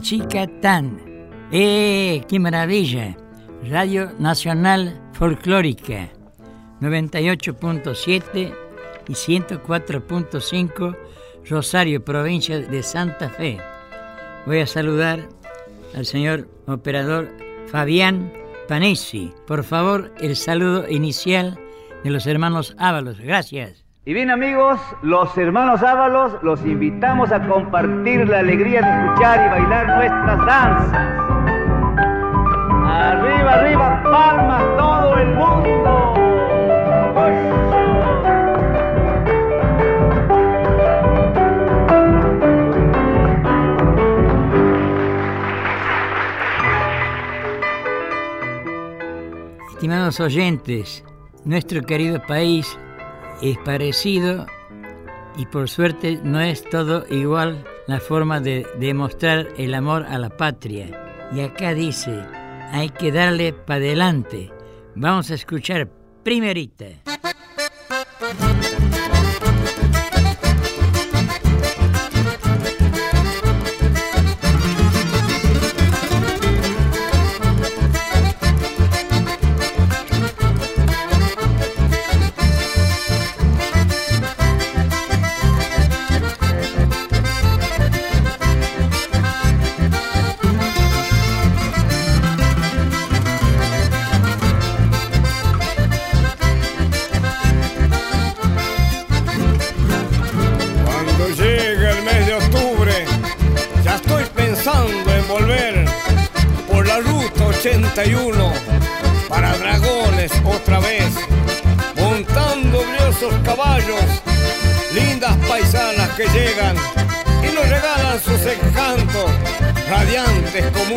Chica Tan. ¡Eh! ¡Qué maravilla! Radio Nacional Folclórica 98.7 y 104.5 Rosario, provincia de Santa Fe. Voy a saludar al señor operador Fabián Panesi. Por favor, el saludo inicial de los hermanos Ábalos. Gracias. Y bien amigos, los hermanos Ábalos los invitamos a compartir la alegría de escuchar y bailar nuestras danzas. Arriba, arriba, palmas todo el mundo. Estimados oyentes, nuestro querido país es parecido y por suerte no es todo igual la forma de demostrar el amor a la patria. Y acá dice, hay que darle para adelante. Vamos a escuchar primerita.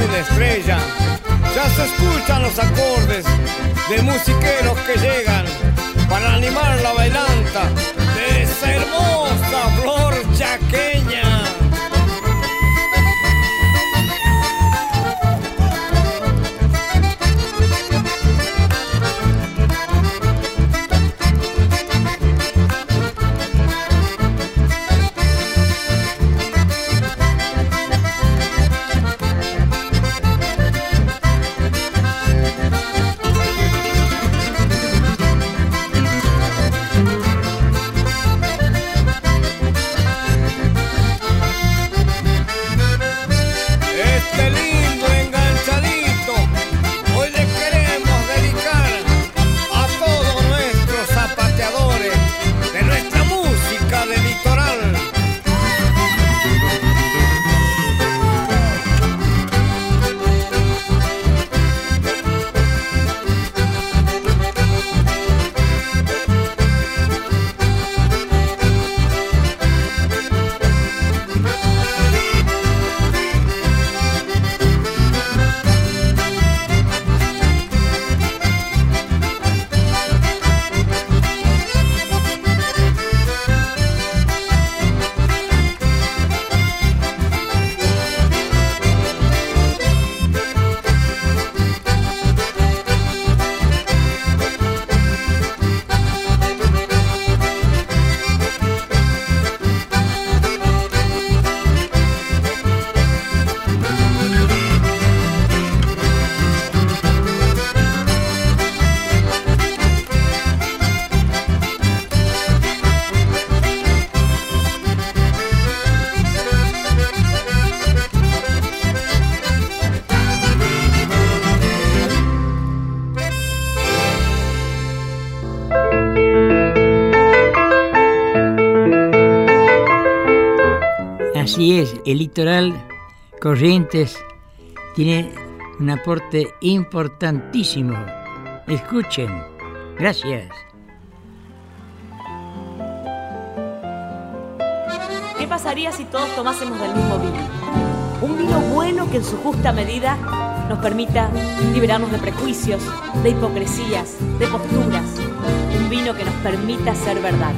Una estrella. Ya se escuchan los acordes de musiqueros que llegan para animar la bailanta de esa hermosa flor chaqueña. El litoral Corrientes tiene un aporte importantísimo. Escuchen. Gracias. ¿Qué pasaría si todos tomásemos del mismo vino? Un vino bueno que en su justa medida nos permita liberarnos de prejuicios, de hipocresías, de posturas. Un vino que nos permita ser verdad.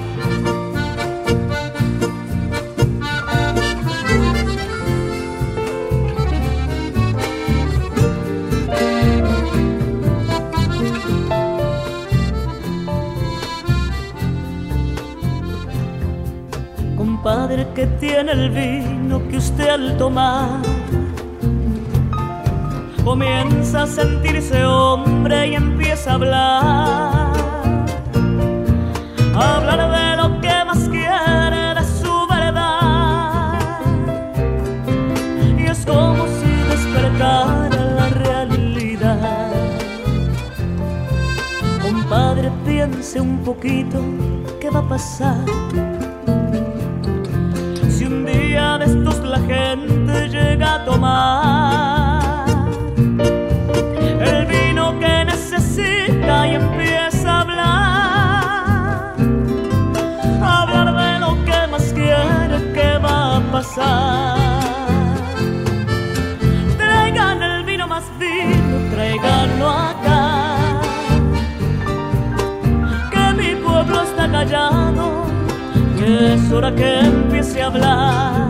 El vino que usted al tomar comienza a sentirse hombre y empieza a hablar. A hablar de lo que más quiere, de su verdad. Y es como si despertara la realidad. Compadre, piense un poquito qué va a pasar. De estos la gente llega a tomar y empieza a hablar, a hablar de lo que más quiere que va a pasar. Traigan el vino más vino, traiganlo acá, que mi pueblo está callado, que es hora que empiece a hablar.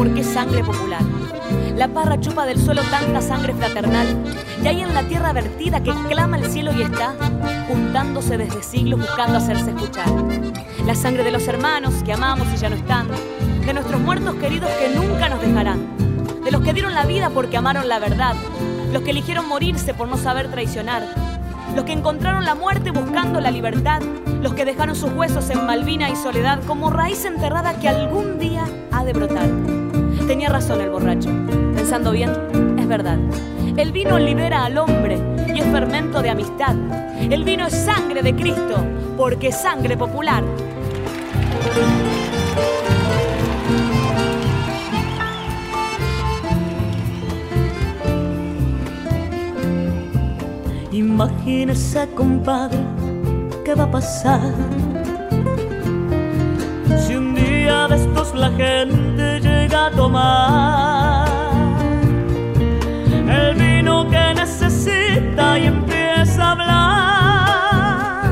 Porque es sangre popular. La parra chupa del suelo tanta sangre fraternal y hay en la tierra vertida que clama el cielo y está juntándose desde siglos buscando hacerse escuchar. La sangre de los hermanos que amamos y ya no están, de nuestros muertos queridos que nunca nos dejarán de los que dieron la vida porque amaron la verdad, los que eligieron morirse por no saber traicionar, los que encontraron la muerte buscando la libertad, los que dejaron sus huesos en Malvina y soledad como raíz enterrada que algún día ha de brotar. Tenía razón el borracho, pensando bien, es verdad. El vino libera al hombre y es fermento de amistad. El vino es sangre de Cristo porque es sangre popular. Imagínese, compadre, qué va a pasar de estos la gente llega a tomar el vino que necesita y empieza a hablar.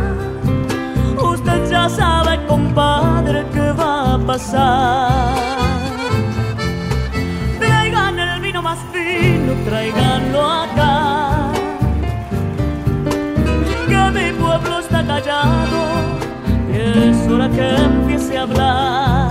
Usted ya sabe, compadre, qué va a pasar. Traigan el vino más fino, traiganlo acá es hora que empiece a hablar.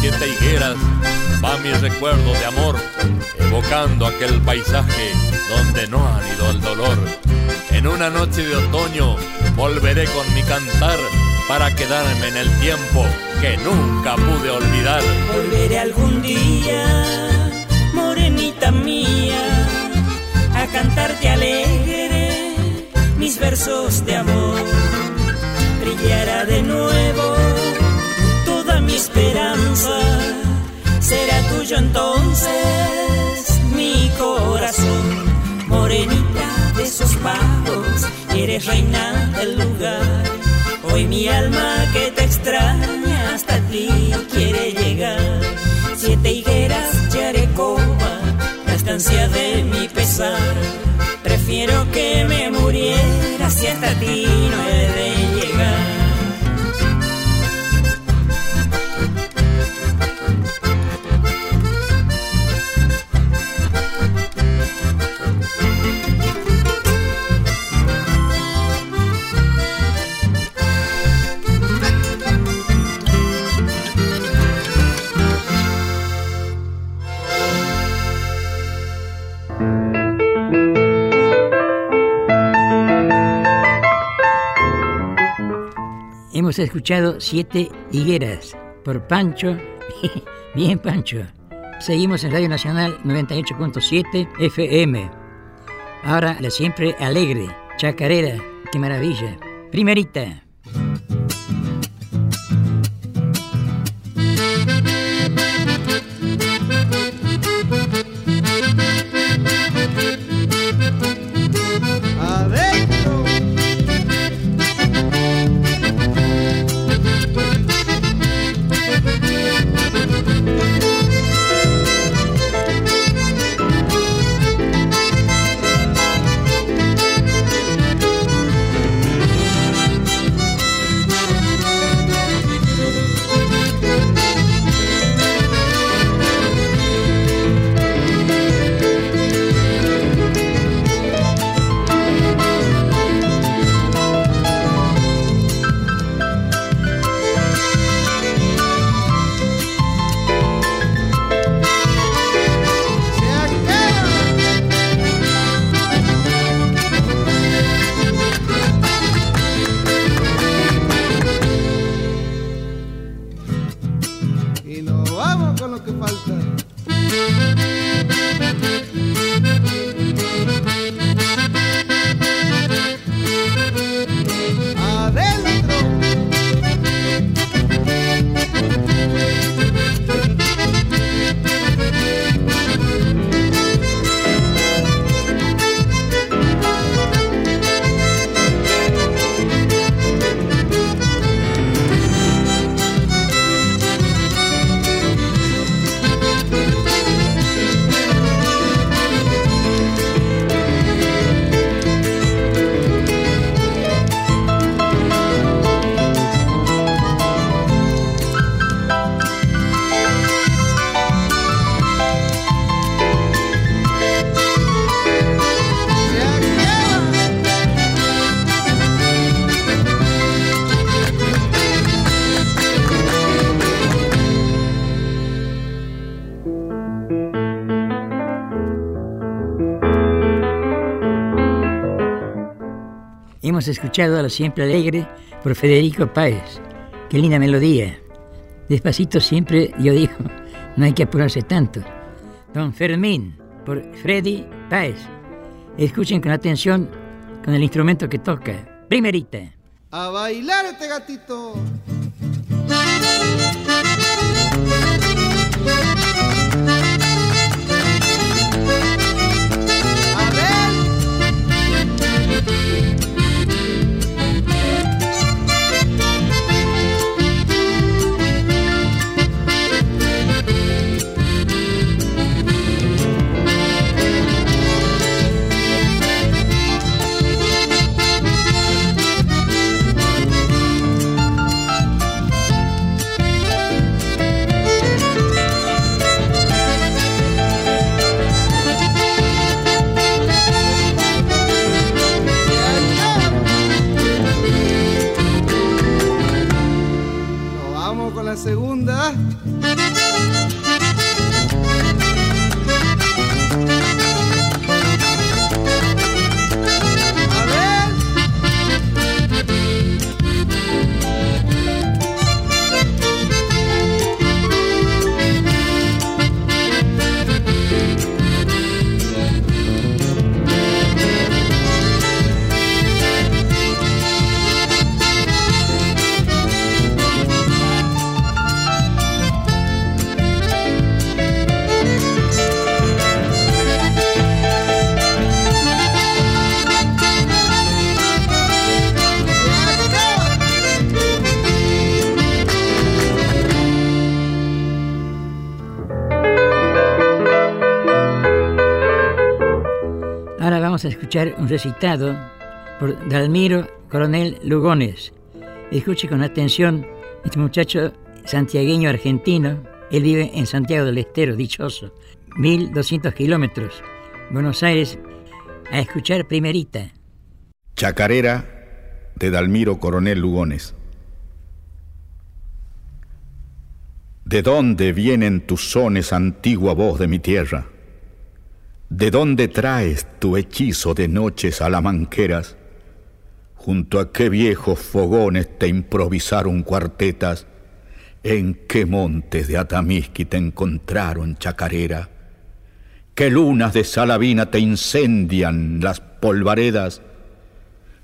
Siete Higueras va mi recuerdo de amor, evocando aquel paisaje donde no ha ido el dolor. En una noche de otoño volveré con mi cantar para quedarme en el tiempo que nunca pude olvidar. Volveré algún día, morenita mía, a cantarte alegre mis versos de amor. Brillará de nuevo esperanza, será tuyo entonces mi corazón, morenita de esos pagos, eres reina del lugar. Hoy mi alma que te extraña hasta ti quiere llegar. Siete higueras, Yarecoba, la estancia de mi pesar. Prefiero que me muriera si hasta ti no he de Hemos escuchado Siete Higueras por Pancho. Bien, Pancho. Seguimos en Radio Nacional 98.7 FM. Ahora la siempre alegre, chacarera, qué maravilla. Primerita. Hemos escuchado a lo siempre alegre por Federico Páez. Qué linda melodía. Despacito siempre, yo digo, no hay que apurarse tanto. Don Fermín, por Freddy Páez. Escuchen con atención con el instrumento que toca. Primerita. A bailar este gatito. Segunda. Escuchar un recitado por Dalmiro Coronel Lugones. Escuche con atención este muchacho santiagueño argentino. Él vive en Santiago del Estero, dichoso. 1200 kilómetros. Buenos Aires, a escuchar primerita. Chacarera de Dalmiro Coronel Lugones. ¿De dónde vienen tus sones, antigua voz de mi tierra? ¿De dónde traes tu hechizo de noches alamanqueras? ¿Junto a qué viejos fogones te improvisaron cuartetas? ¿En qué montes de Atamisqui te encontraron chacarera? ¿Qué lunas de Salavina te incendian las polvaredas?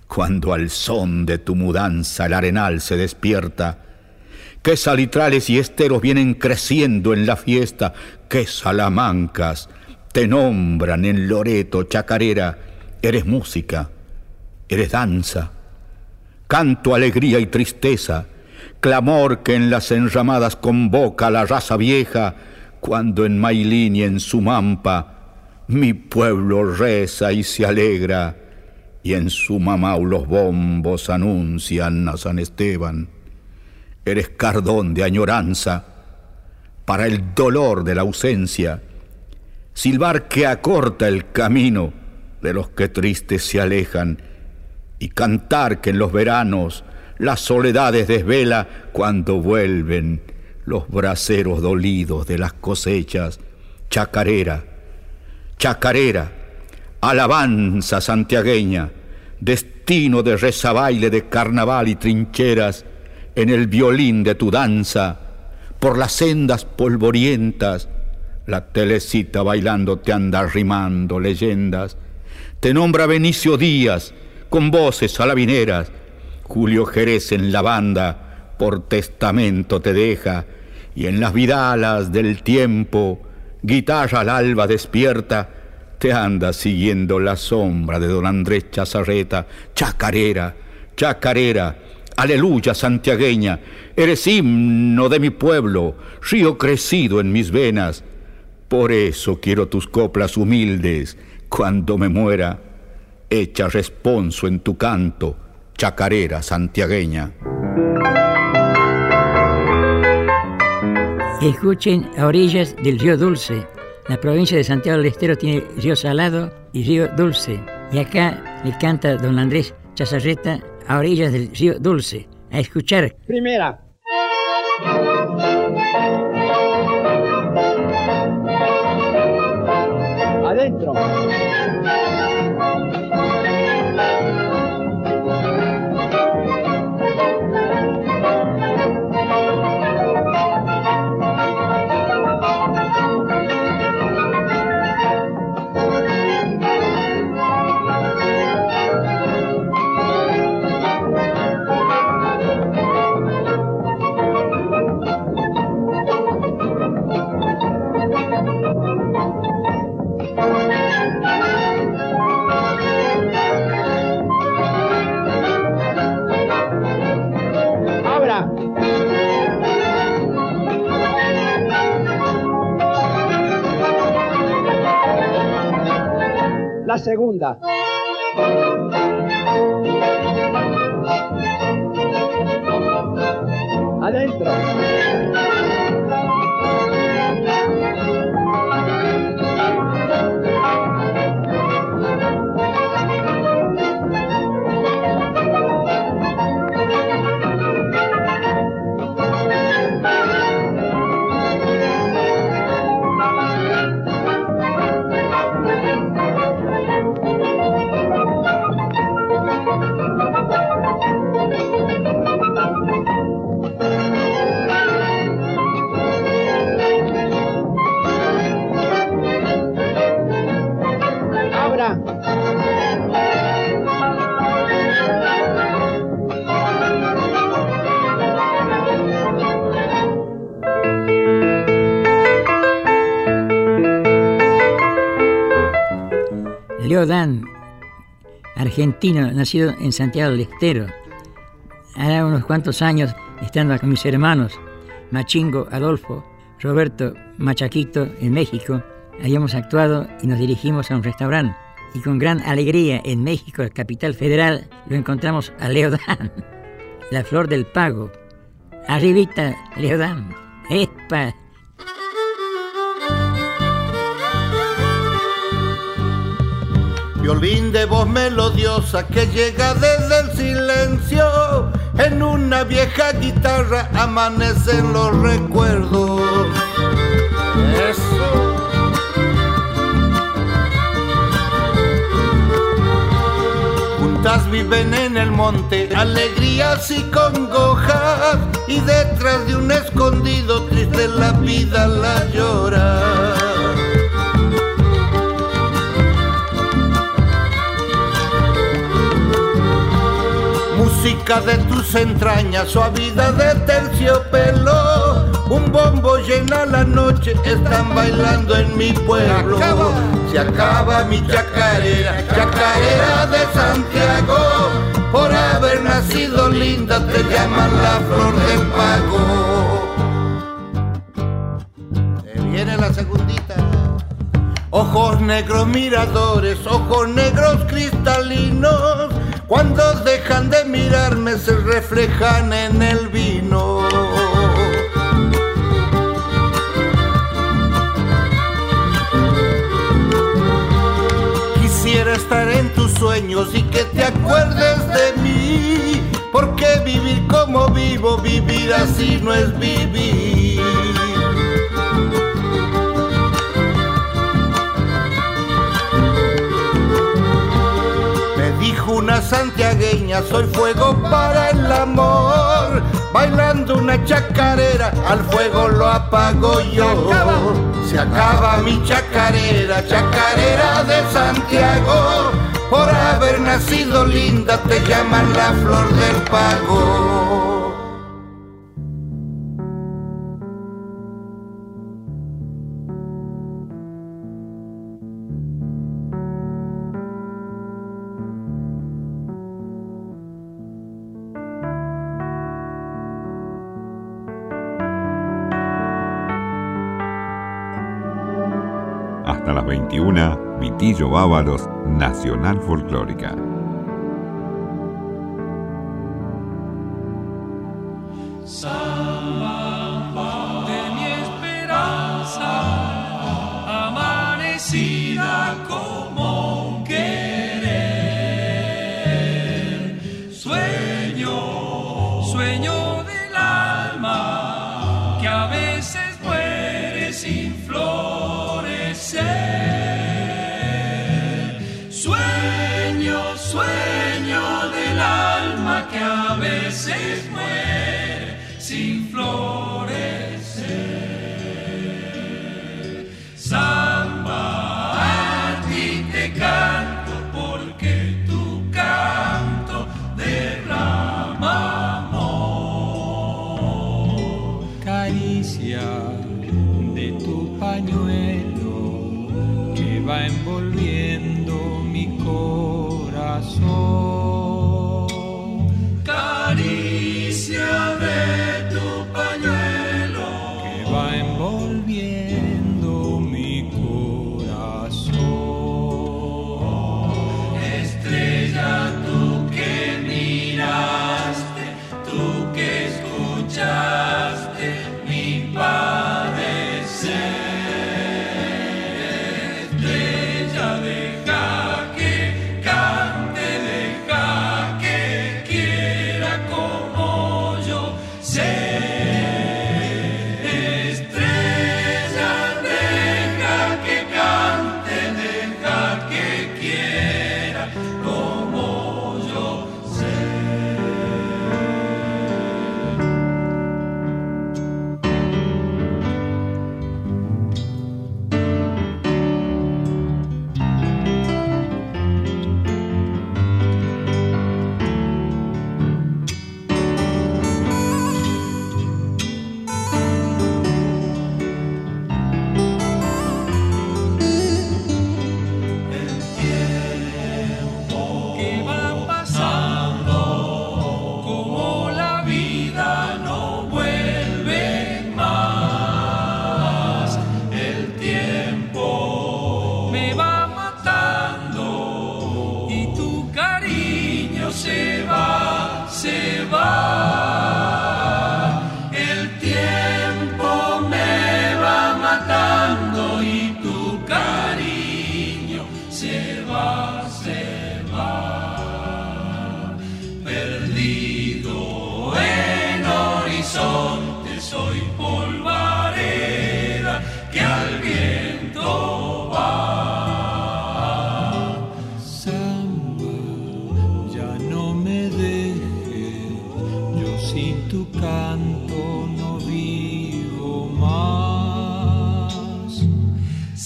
Cuando al son de tu mudanza el arenal se despierta, qué salitrales y esteros vienen creciendo en la fiesta, qué salamancas te nombran en Loreto, chacarera, eres música, eres danza, canto, alegría y tristeza, clamor que en las enramadas convoca la raza vieja, cuando en Mailín y en Sumampa mi pueblo reza y se alegra, y en Sumamau los bombos anuncian a San Esteban. Eres cardón de añoranza para el dolor de la ausencia, silbar que acorta el camino de los que tristes se alejan y cantar que en los veranos las soledades desvela cuando vuelven los braceros dolidos de las cosechas, chacarera, chacarera, alabanza santiagueña, destino de rezabaile de carnaval y trincheras en el violín de tu danza, por las sendas polvorientas, la telecita bailando te anda rimando leyendas. Te nombra Benicio Díaz con voces salavineras. Julio Jerez en la banda por testamento te deja. Y en las vidalas del tiempo, guitarra al alba despierta, te anda siguiendo la sombra de don Andrés Chazarreta. Chacarera, chacarera, aleluya santiagueña, eres himno de mi pueblo, río crecido en mis venas por eso quiero tus coplas humildes, cuando me muera, echa responso en tu canto, chacarera santiagueña. Escuchen a orillas del río Dulce. La provincia de Santiago del Estero tiene río Salado y río Dulce. Y acá le canta don Andrés Chazarreta a orillas del río Dulce. A escuchar. Primera. Segunda. Adentro. Dan, argentino, nacido en Santiago del Estero. Hará unos cuantos años, estando con mis hermanos, Machingo, Adolfo, Roberto, Machaquito, en México, habíamos actuado y nos dirigimos a un restaurante. Y con gran alegría en México, la capital federal, lo encontramos a Leodán, la flor del pago. Arribita, Leodán. ¡Epa! Violín de voz melodiosa que llega desde el silencio. En una vieja guitarra amanecen los recuerdos. Eso. Juntas viven en el monte, alegrías y congojas. Y detrás de un escondido triste la vida la llora. De tus entrañas, suavidad de terciopelo. Un bombo llena la noche, están bailando en mi pueblo. Se acaba mi chacarera, chacarera de Santiago. Por haber nacido linda te llaman la flor del pago. Se viene la segundita. Ojos negros miradores, ojos negros cristalinos cuando dejan de mirarme se reflejan en el vino. Quisiera estar en tus sueños y que te acuerdes de mí, porque vivir como vivo, vivir así no es vivir. Una santiagueña, soy fuego para el amor. Bailando una chacarera, al fuego lo apago yo. Se acaba mi chacarera, chacarera de Santiago. Por haber nacido linda te llaman la flor del pago. Hasta las 21, Vitillo Bávaros, Nacional Folclórica.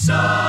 So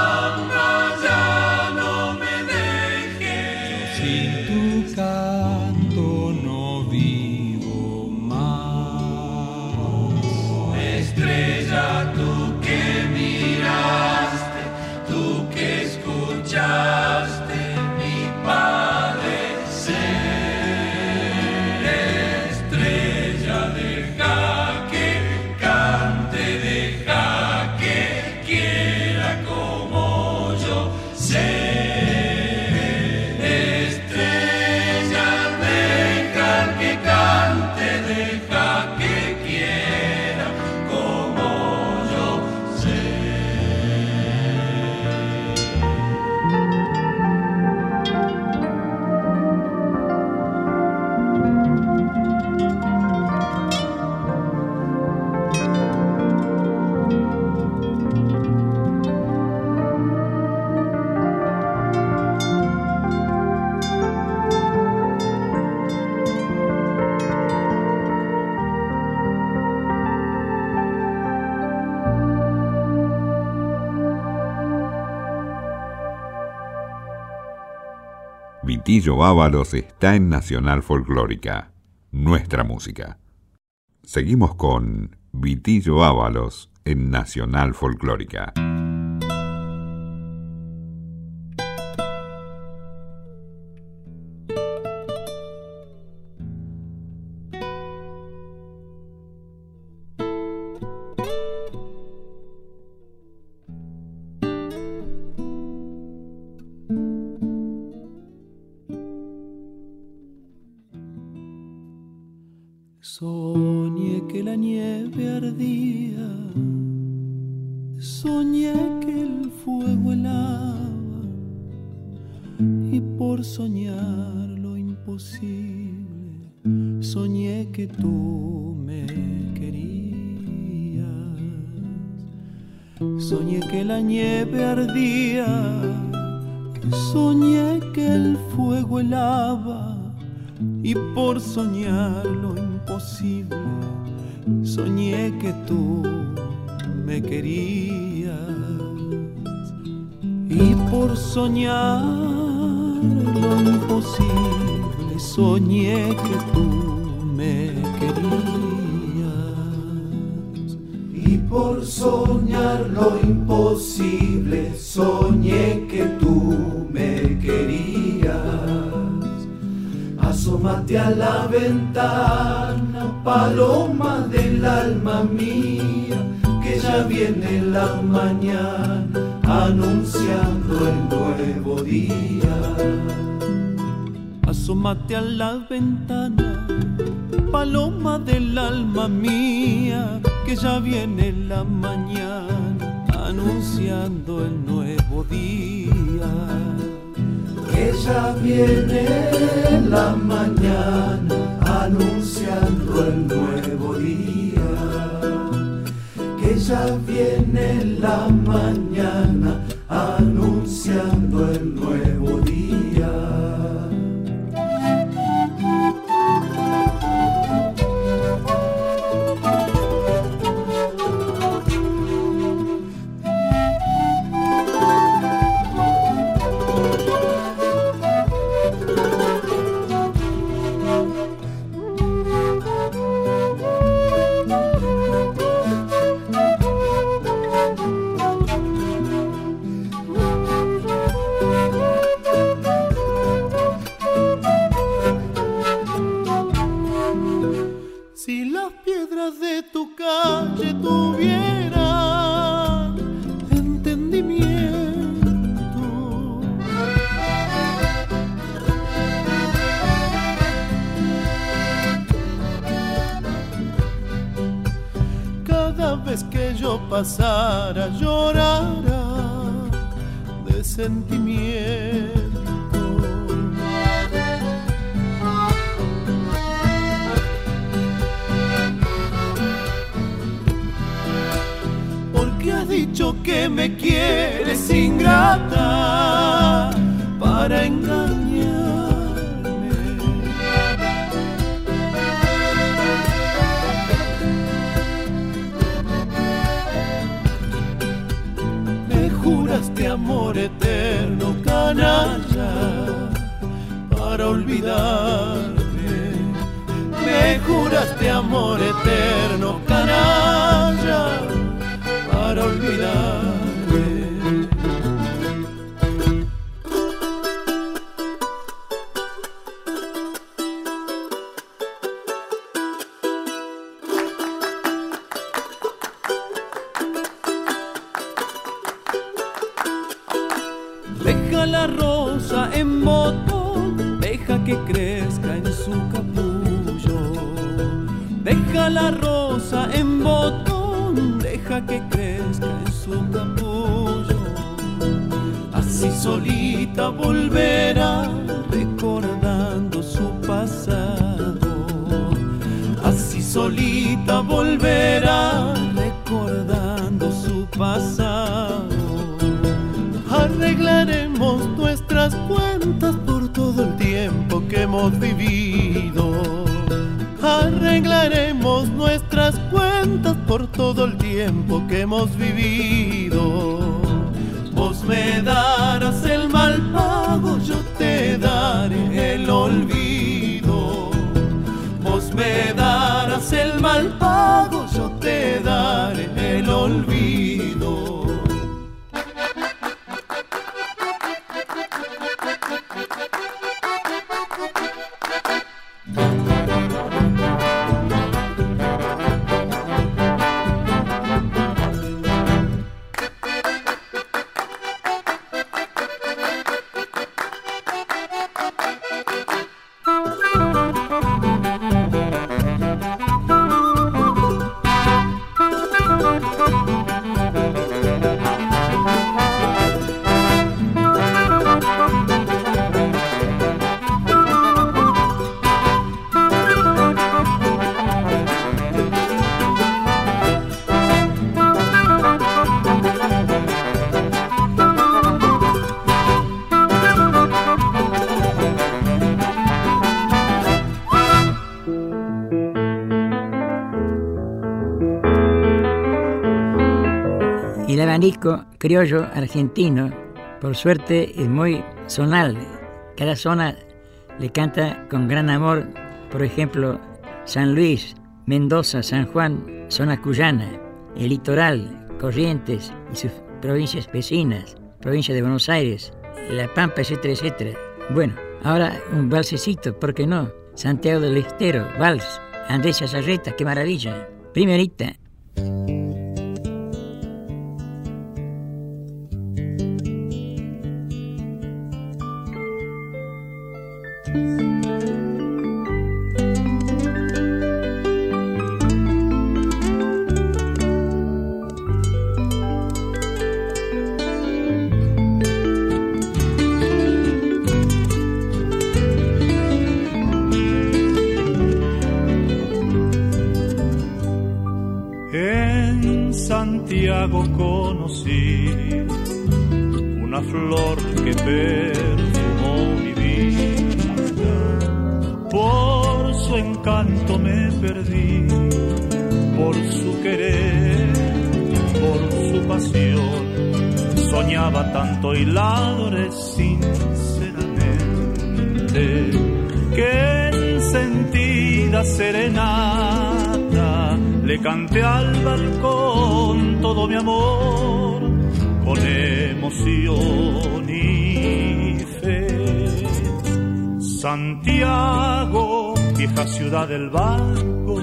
Ábalos está en Nacional Folclórica, nuestra música. Seguimos con Vitillo Ábalos en Nacional Folclórica. Que la nieve ardía, soñé que el fuego helaba, y por soñar lo imposible, soñé que tú me querías. Soñé que la nieve ardía, soñé que el fuego helaba, y por soñar lo imposible, que tú me querías. Y por soñar lo imposible, soñé que tú me querías. Y por soñar lo imposible, soñé que tú me querías. Asómate a la ventana, paloma alma mía, que ya viene la mañana anunciando el nuevo día. Asómate a la ventana, paloma del alma mía, que ya viene la mañana anunciando el nuevo día. Que ya viene la mañana anunciando el nuevo día. Ya viene la mañana anunciando el amor eterno, canalla, para olvidarte. Me juraste amor eterno, canalla para olvidarme. Criollo argentino, por suerte, es muy zonal. Cada zona le canta con gran amor, por ejemplo, San Luis, Mendoza, San Juan, zona cuyana, el litoral, Corrientes y sus provincias vecinas, provincia de Buenos Aires, La Pampa, etcétera, etcétera. Bueno, ahora un valsecito, ¿por qué no? Santiago del Estero, vals, Andrés Azarreta, qué maravilla. Primerita, Santiago conocí una flor que perfumó mi vida. Por su encanto me perdí, por su querer, por su pasión. Soñaba tanto y la adoré sinceramente. Que encendida serenata le canté al balcón todo mi amor con emoción y fe. Santiago, vieja ciudad del barco,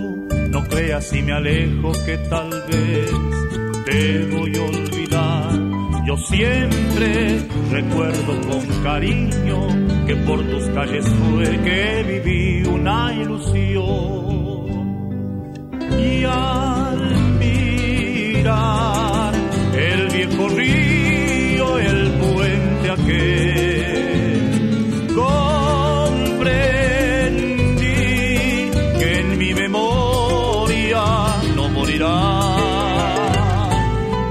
no creas si me alejo que tal vez te voy a olvidar. Yo siempre recuerdo con cariño que por tus calles fue que viví una ilusión y al mirar el viejo río, el puente aquel, comprendí que en mi memoria no morirá.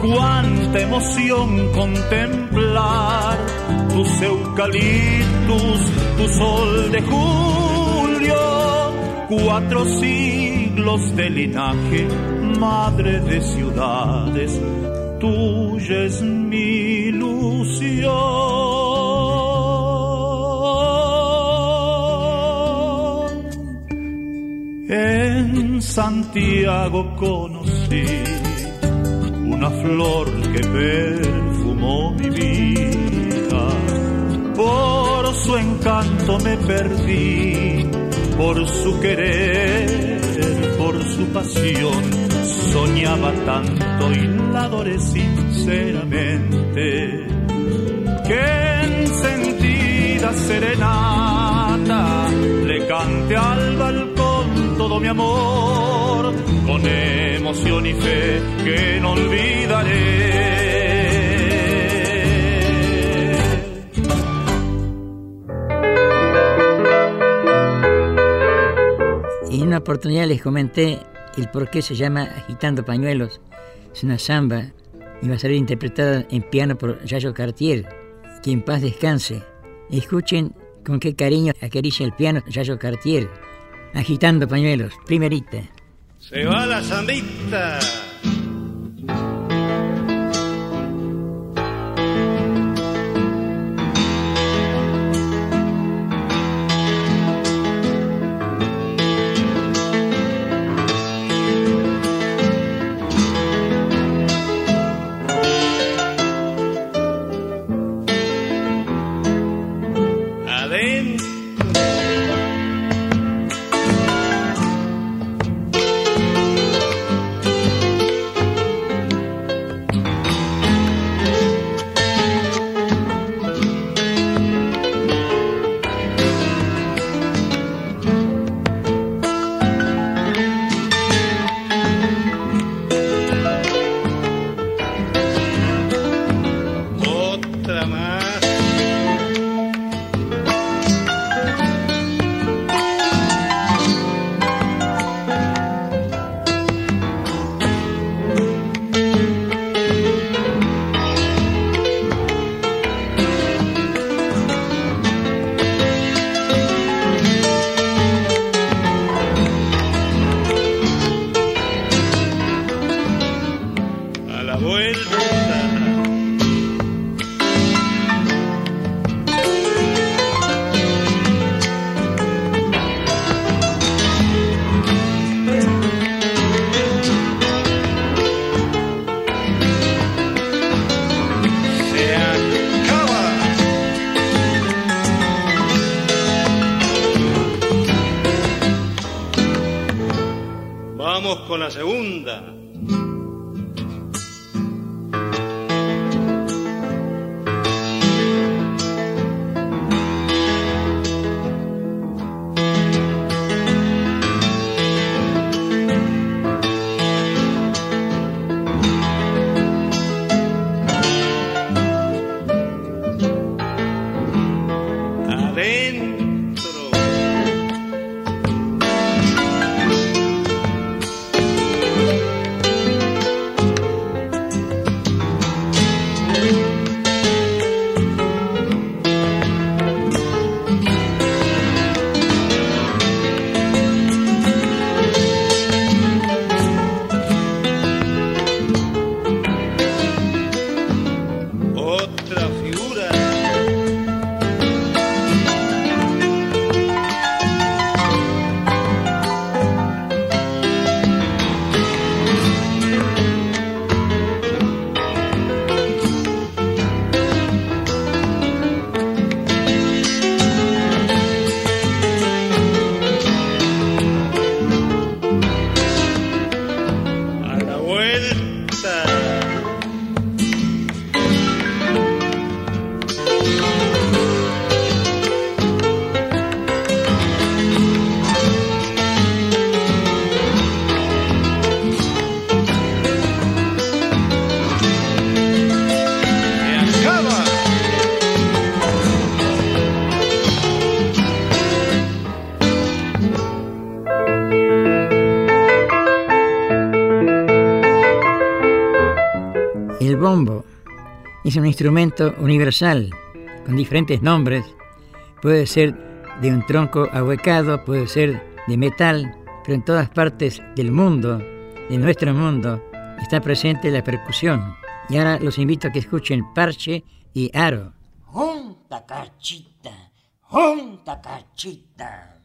Cuánta emoción contemplar tus eucaliptus, tu sol de julio, cuatro siglos de linaje, madre de ciudades, tuya es mi ilusión. En Santiago conocí una flor que perfumó mi vida. Por su encanto me perdí, por su querer, su pasión. Soñaba tanto y la adoré sinceramente. Que encendida serenata le cante al balcón todo mi amor con emoción y fe que no olvidaré. Una oportunidad les comenté el por qué se llama Agitando Pañuelos. Es una samba y va a ser interpretada en piano por Yayo Cartier. Que en paz descanse. Escuchen con qué cariño acaricia el piano Yayo Cartier. Agitando Pañuelos, primerita. Se va la zambita. Instrumento universal con diferentes nombres. Puede ser de un tronco ahuecado, puede ser de metal, pero en todas partes del mundo, de nuestro mundo, está presente la percusión. Y ahora los invito a que escuchen Parche y Aro. Junta cachita, junta cachita.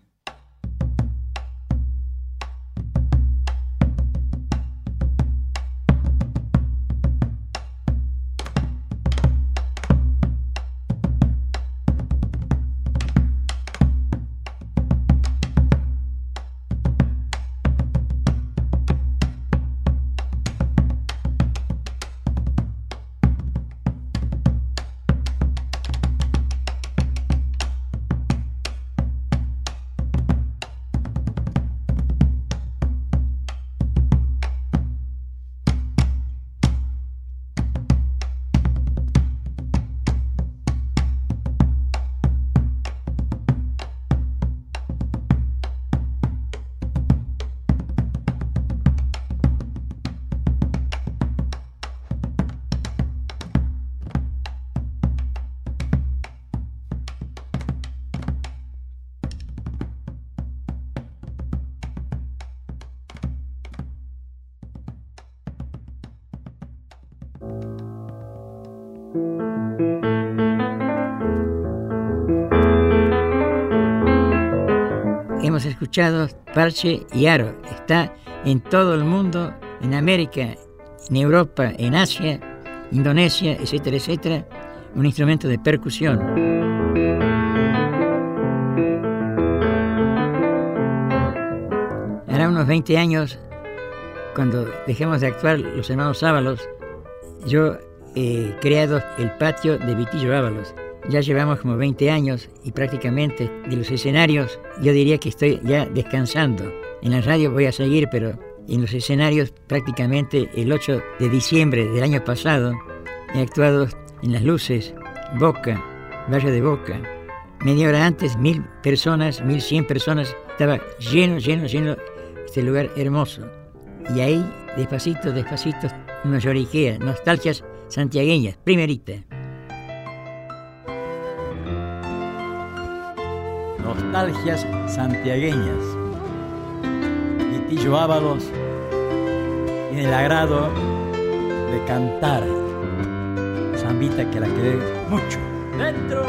Parche y Aro. Está en todo el mundo, en América, en Europa, en Asia, Indonesia, etcétera, etcétera. Un instrumento de percusión. Hará unos 20 años, cuando dejemos de actuar los hermanos Ábalos, yo he creado el patio de Vitillo Ábalos. Ya llevamos como 20 años y prácticamente de los escenarios yo diría que estoy ya descansando. En la radio voy a seguir, pero en los escenarios prácticamente el 8 de diciembre del año pasado he actuado en Las Luces, Boca, Valle de Boca. Media hora antes, mil personas, mil cien personas, estaba lleno, lleno, lleno este lugar hermoso. Y ahí, despacito, despacito, uno lloriquea, nostalgias santiagueñas, primerita. Nostalgias santiagueñas. Vitillo Ábalos, en el agrado de cantar. Zambita que la quedé mucho. Dentro,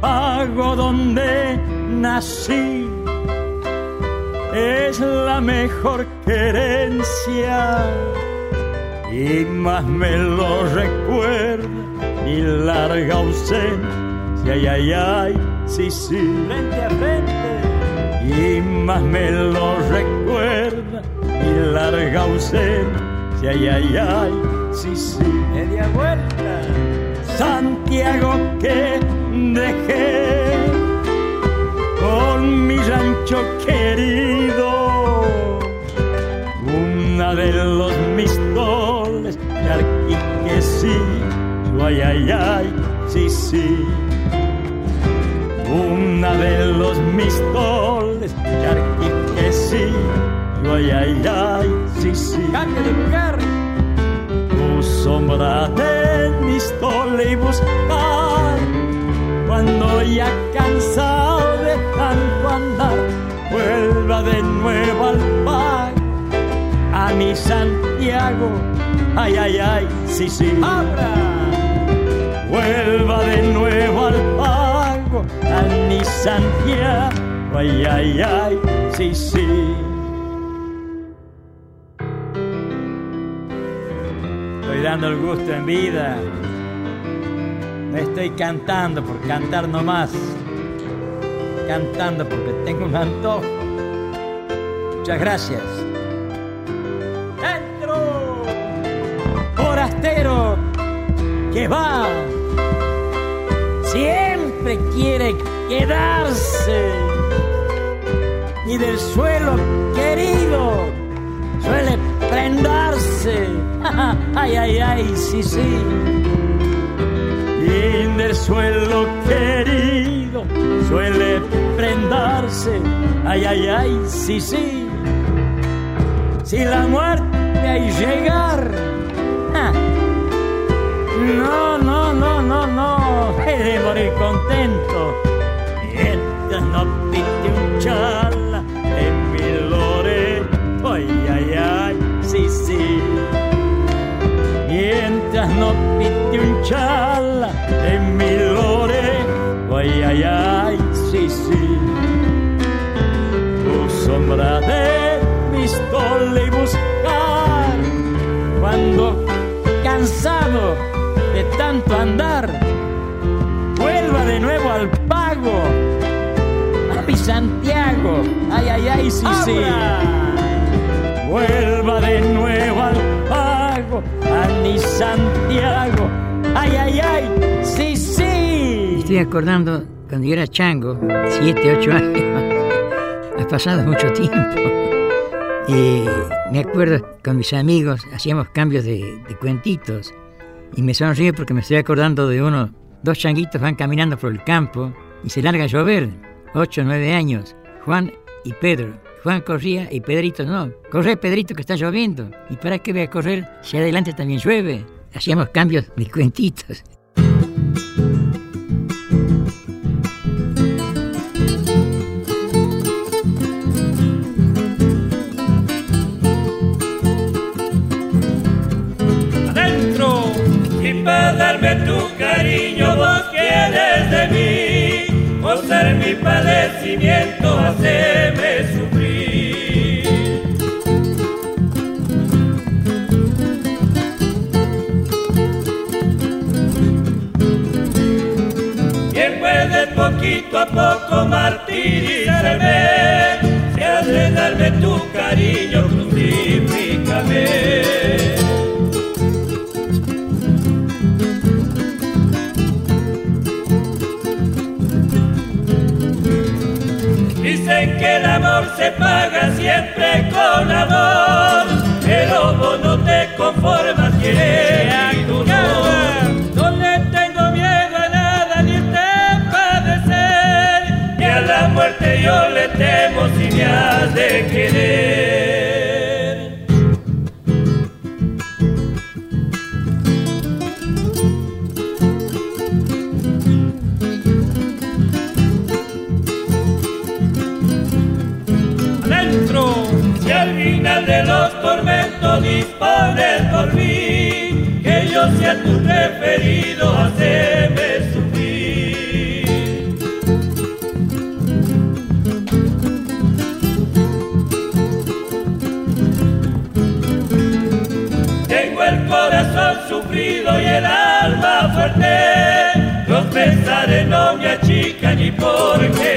pago donde nací, es la mejor querencia y más me lo recuerda mi larga ausencia, ay, ay, ay, sí, sí, Frente a frente. y más me lo recuerda mi larga ausencia, ay, ay, ay, sí, sí. Media vuelta. Santiago que dejé con mi rancho querido, una de los mistoles Arquique, sí, ay, ay, ay, sí, sí. Una de los mistoles de Arquique, sí, yo, ay, ay, ay, sí, sí. Cambio de lugar. Tu sombra de mi stole y buscar cuando ya cansado de tanto andar vuelva de nuevo al pago a mi Santiago ay ay ay sí sí Abra. vuelva de nuevo al Santiago ay ay ay sí sí Estoy dando el gusto en vida. No estoy cantando por cantar nomás. Cantando porque tengo un antojo. Muchas gracias. dentro. Forastero que va, quiere quedarse. Y del suelo querido suele prendarse. Ay, ay, ay, sí, sí. Y del suelo querido suele prendarse. Ay, ay, ay, sí, sí. Si la muerte hay llegar, no, he de contento. Mientras no pinte un chala en mi loreto, ay, ay, ay, sí, sí. Mientras no pinte un chala en mi loreto, ay, ay, ay, sí, sí. Tu sombra de pistola y buscar cuando cansado de tanto andar a mi Santiago ay ay ay sí sí vuelva de nuevo al pago a mi Santiago ay ay ay sí sí Estoy acordando cuando yo era chango, 7, 8 años. Ha pasado mucho tiempo. Y me acuerdo con mis amigos, hacíamos cambios de, de cuentitos. Y me sonrío porque me estoy acordando de uno. Dos changuitos van caminando por el campo y se larga a llover. 8, 9 años. Juan y Pedro. Juan corría y Pedrito no. Corre, Pedrito, que está lloviendo. ¿Y para qué voy a correr si adelante también llueve? Hacíamos cambios de cuentitos. adentro y para darme tu cariño vos quieres de mí ser mi padecimiento haceme sufrir. Quien puede poquito a poco martirizarme si has de darme tu cariño crucifícame Dicen que el amor se paga siempre con amor, pero vos no te conformas, quieres mi dolor. No le tengo miedo a nada ni te padecer, y a la muerte yo le temo si me has de querer. Sea tu preferido, haceme sufrir. Tengo el corazón sufrido y el alma fuerte, los pesares no me achican ni por quererte.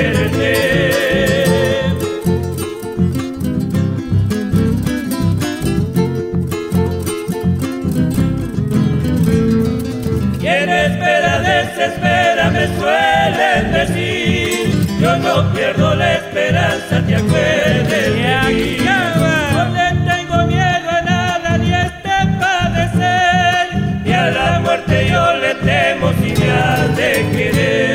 Te acuerdes de mí. No le tengo miedo a nada ni a este padecer. Ni a la muerte yo le temo si me has de querer.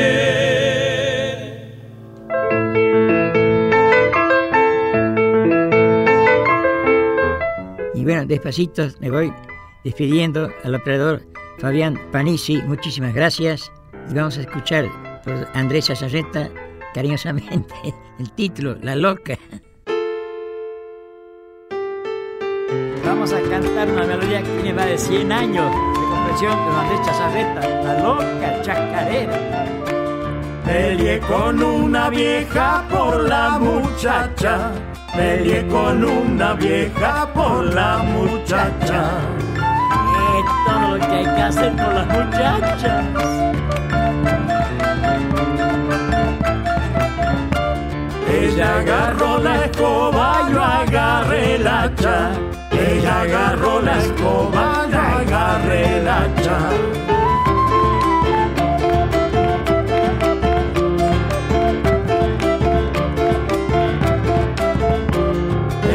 Y bueno, despacito me voy despidiendo al operador Fabián Panisi. Muchísimas gracias. Y vamos a escuchar por Andrés Azarreta cariñosamente el título, La Loca. Vamos a cantar una melodía que tiene más de 100 años de comprensión de Andrés Chazarreta, La Loca Chacarera. Peleé con una vieja por la muchacha. Peleé con una vieja por la muchacha. Es todo lo que hay que hacer por las muchachas. Ella agarró la escoba, yo agarré la hacha. Ella agarró la escoba, yo agarré la hacha.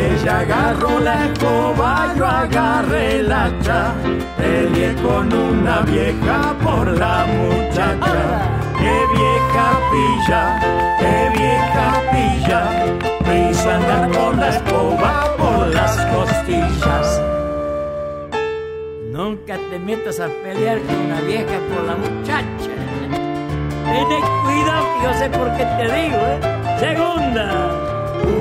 Ella agarró la escoba, yo agarré la hacha. Peleé con una vieja por la muchacha. ¡Qué vieja pilla! ¡Qué vieja pilla! Me hizo andar con la escoba por las costillas. Nunca te metas a pelear con una vieja por la muchacha. Ten cuidado que yo sé por qué te digo, ¿eh? Segunda.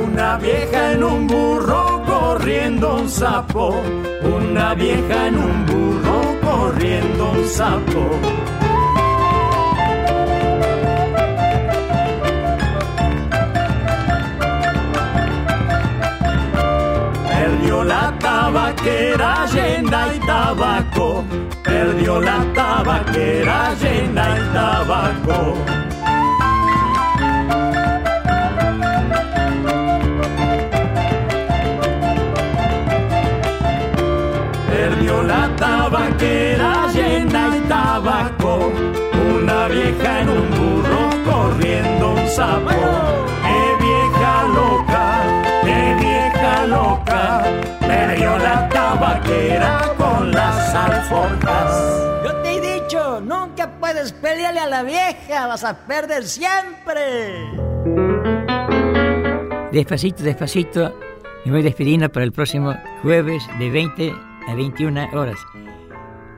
Una vieja en un burro corriendo un sapo. Una vieja en un burro corriendo un sapo. Tabaquera llena y tabaco. Perdió la tabaquera llena y tabaco. Perdió la tabaquera llena y tabaco. Una vieja en un burro corriendo un sapo. La con las alforjas. Yo te he dicho, nunca puedes pelearle a la vieja, vas a perder siempre. Despacito, despacito, me voy despidiendo para el próximo jueves de 20 a 21 horas.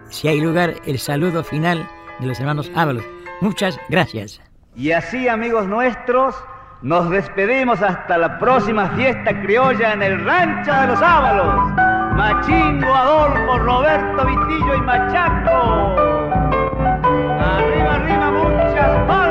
Si hay lugar, el saludo final de los hermanos Ábalos. Muchas gracias. Y así, amigos nuestros, nos despedimos hasta la próxima fiesta criolla en el Rancho de los Ábalos. Machingo, Adolfo, Roberto, Vitillo y Machaco. Arriba, arriba, muchas palmas.